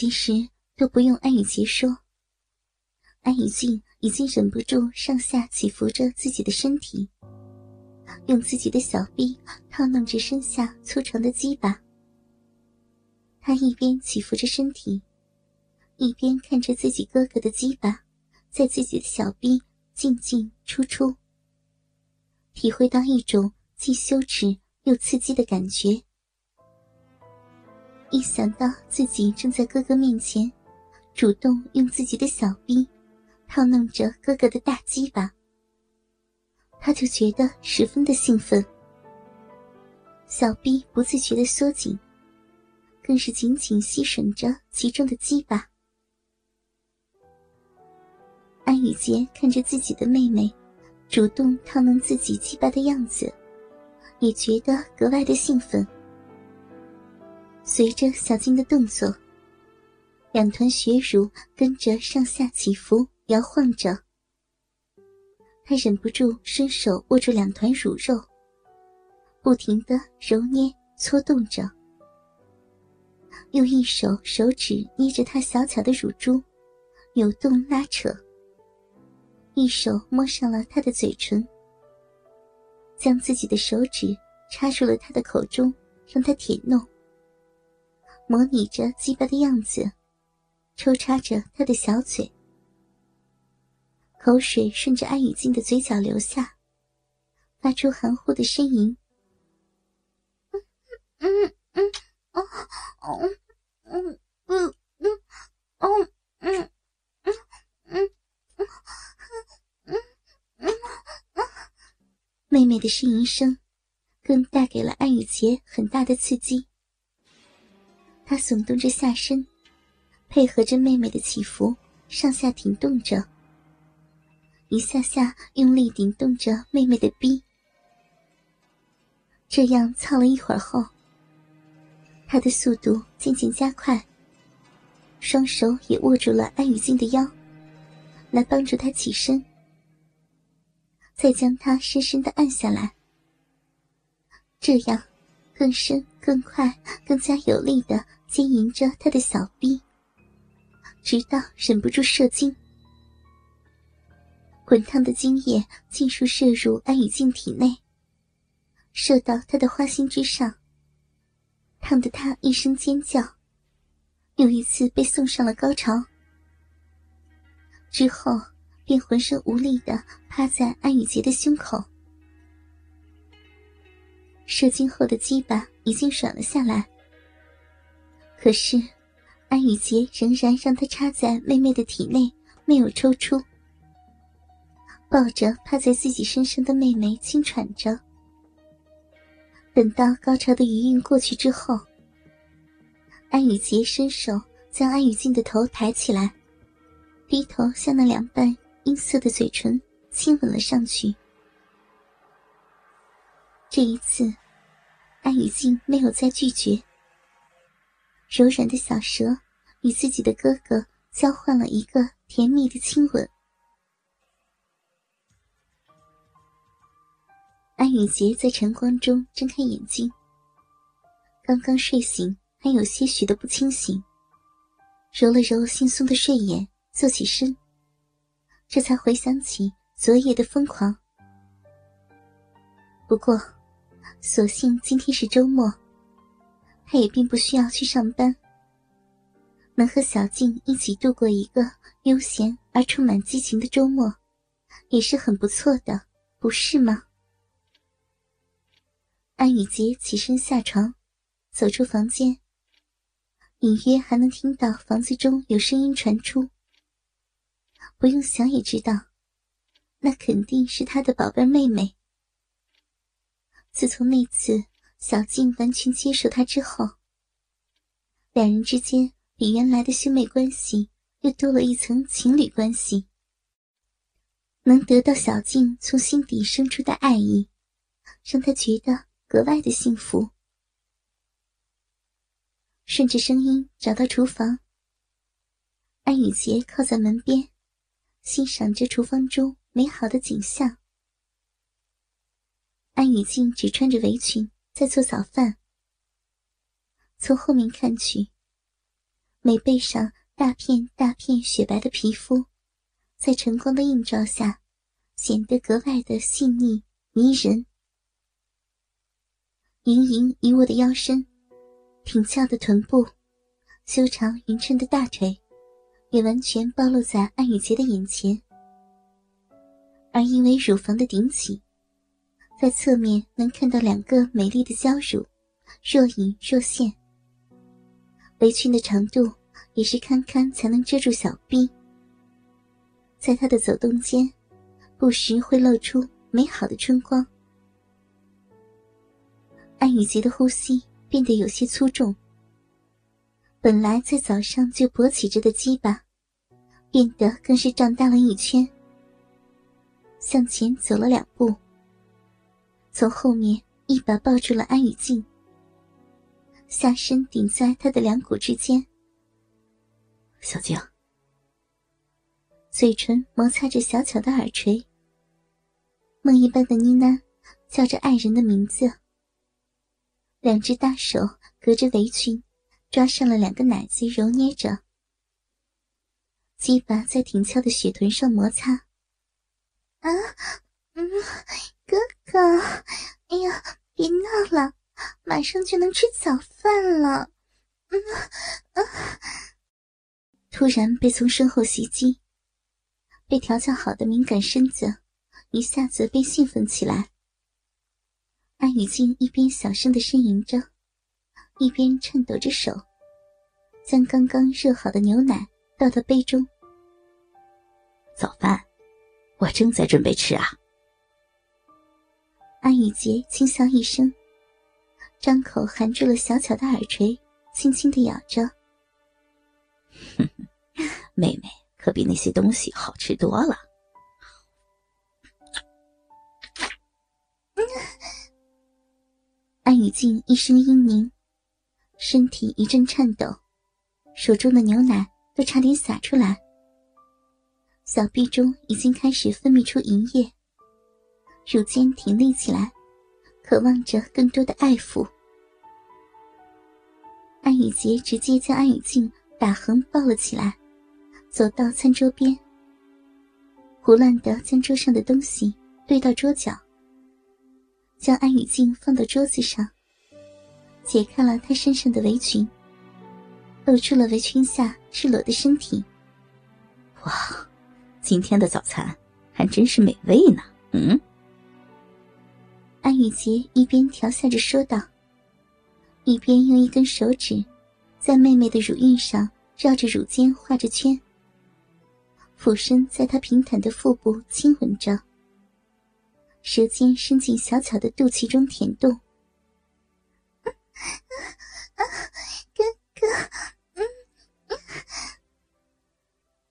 其实都不用安雨洁说，安雨静已经忍不住上下起伏着自己的身体，用自己的小臂套弄着身下粗长的鸡巴。她一边起伏着身体，一边看着自己哥哥的鸡巴在自己的小臂进进出出，体会到一种既羞耻又刺激的感觉。一想到自己正在哥哥面前，主动用自己的小臂套弄着哥哥的大鸡巴，他就觉得十分的兴奋。小臂不自觉的缩紧，更是紧紧吸吮着其中的鸡巴。安雨洁看着自己的妹妹主动套弄自己鸡巴的样子，也觉得格外的兴奋。随着小金的动作，两团血乳跟着上下起伏摇晃着。他忍不住伸手握住两团乳肉，不停的揉捏搓动着，用一手手指捏着她小巧的乳珠，扭动拉扯，一手摸上了她的嘴唇，将自己的手指插入了她的口中，让她舔弄。模拟着鸡巴的样子，抽插着他的小嘴，口水顺着安雨静的嘴角流下，发出含糊的呻吟。嗯嗯嗯哦哦嗯嗯嗯哦嗯嗯嗯嗯嗯嗯，妹妹的呻吟声，更带给了安雨洁很大的刺激。他耸动着下身，配合着妹妹的起伏，上下挺动着，一下下用力顶动着妹妹的逼。这样操了一会儿后，他的速度渐渐加快，双手也握住了安雨静的腰，来帮助她起身，再将她深深的按下来。这样，更深、更快、更加有力的。经营着他的小臂，直到忍不住射精。滚烫的精液尽数射入安雨静体内，射到他的花心之上，烫得他一声尖叫，又一次被送上了高潮。之后便浑身无力的趴在安雨洁的胸口。射精后的鸡巴已经软了下来。可是，安雨洁仍然让他插在妹妹的体内，没有抽出。抱着趴在自己身上的妹妹轻喘着。等到高潮的余韵过去之后，安雨洁伸手将安雨静的头抬起来，低头向那两瓣阴色的嘴唇亲吻了上去。这一次，安雨静没有再拒绝。柔软的小舌与自己的哥哥交换了一个甜蜜的亲吻。安雨洁在晨光中睁开眼睛，刚刚睡醒，还有些许的不清醒，揉了揉惺忪的睡眼，坐起身，这才回想起昨夜的疯狂。不过，所幸今天是周末。他也并不需要去上班，能和小静一起度过一个悠闲而充满激情的周末，也是很不错的，不是吗？安雨洁起身下床，走出房间，隐约还能听到房子中有声音传出。不用想也知道，那肯定是他的宝贝妹妹。自从那次。小静完全接受他之后，两人之间比原来的兄妹关系又多了一层情侣关系。能得到小静从心底生出的爱意，让他觉得格外的幸福。顺着声音找到厨房，安雨洁靠在门边，欣赏着厨房中美好的景象。安雨静只穿着围裙。在做早饭。从后面看去，美背上大片大片雪白的皮肤，在晨光的映照下，显得格外的细腻迷人。盈盈一握的腰身，挺翘的臀部，修长匀称的大腿，也完全暴露在安雨洁的眼前。而因为乳房的顶起，在侧面能看到两个美丽的娇乳，若隐若现。围裙的长度也是堪堪才能遮住小臂，在她的走动间，不时会露出美好的春光。安雨洁的呼吸变得有些粗重，本来在早上就勃起着的鸡巴，变得更是胀大了一圈。向前走了两步，从后面一把抱住了安雨静，下身顶在他的两股之间。小静，嘴唇摩擦着小巧的耳垂，梦一般的妮娜叫着爱人的名字。两只大手隔着围裙，抓上了两个奶子，揉捏着。鸡巴在挺翘的雪臀上摩擦。啊，嗯，哥哥，哎呀，别闹了，马上就能吃早饭了。嗯，突然被从身后袭击，被调教好的敏感身子一下子被兴奋起来。安雨静一边小声的呻吟着，一边颤抖着手，将刚刚热好的牛奶倒到杯中。早饭，我正在准备吃啊。安雨洁轻笑一声，张口含住了小巧的耳垂，轻轻的咬着。哼哼，妹妹可比那些东西好吃多了。安雨静一声嘤咛，身体一阵颤抖，手中的牛奶都差点洒出来。小臂中已经开始分泌出银液，乳尖挺立起来，渴望着更多的爱抚。安雨洁直接将安雨静打横抱了起来，走到餐桌边，胡乱的将桌上的东西堆到桌角。将安雨静放到桌子上，解开了她身上的围裙，露出了围裙下赤裸的身体。哇，今天的早餐还真是美味呢。嗯，安雨洁一边调笑着说道，一边用一根手指在妹妹的乳晕上绕着乳尖画着圈，俯身在她平坦的腹部亲吻着。舌尖伸进小巧的肚脐中舔动，哥哥，嗯嗯。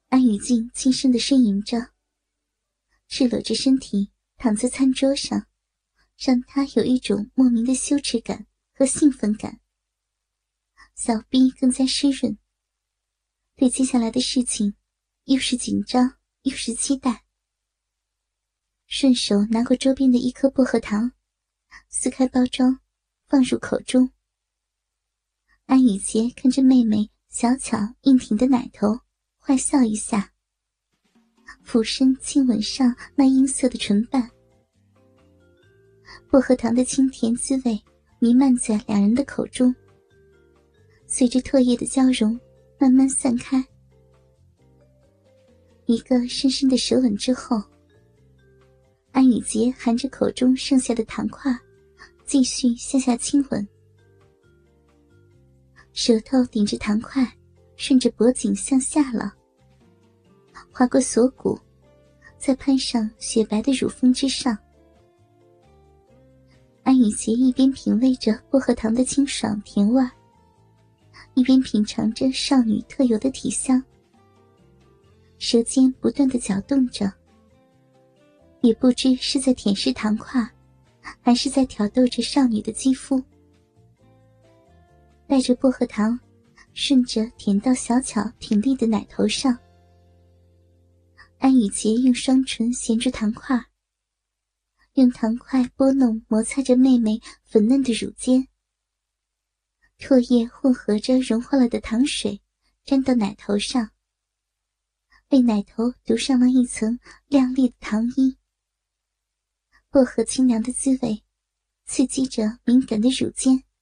安雨静轻声的呻吟着，赤裸着身体躺在餐桌上，让他有一种莫名的羞耻感和兴奋感。小臂更加湿润，对接下来的事情，又是紧张又是期待。顺手拿过桌边的一颗薄荷糖，撕开包装，放入口中。安雨洁看着妹妹小巧硬挺的奶头，坏笑一下，俯身亲吻上那阴色的唇瓣。薄荷糖的清甜滋味弥漫在两人的口中，随着唾液的交融，慢慢散开。一个深深的舌吻之后。安雨洁含着口中剩下的糖块，继续向下亲吻，舌头顶着糖块，顺着脖颈向下了，划过锁骨，再攀上雪白的乳峰之上。安雨洁一边品味着薄荷糖的清爽甜味，一边品尝着少女特有的体香，舌尖不断的搅动着。也不知是在舔舐糖块，还是在挑逗着少女的肌肤。带着薄荷糖，顺着舔到小巧挺立的奶头上。安雨洁用双唇衔住糖块，用糖块拨弄摩擦着妹妹粉嫩的乳尖。唾液混合着融化了的糖水，沾到奶头上，为奶头涂上了一层亮丽的糖衣。薄荷清凉的滋味，刺激着敏感的乳尖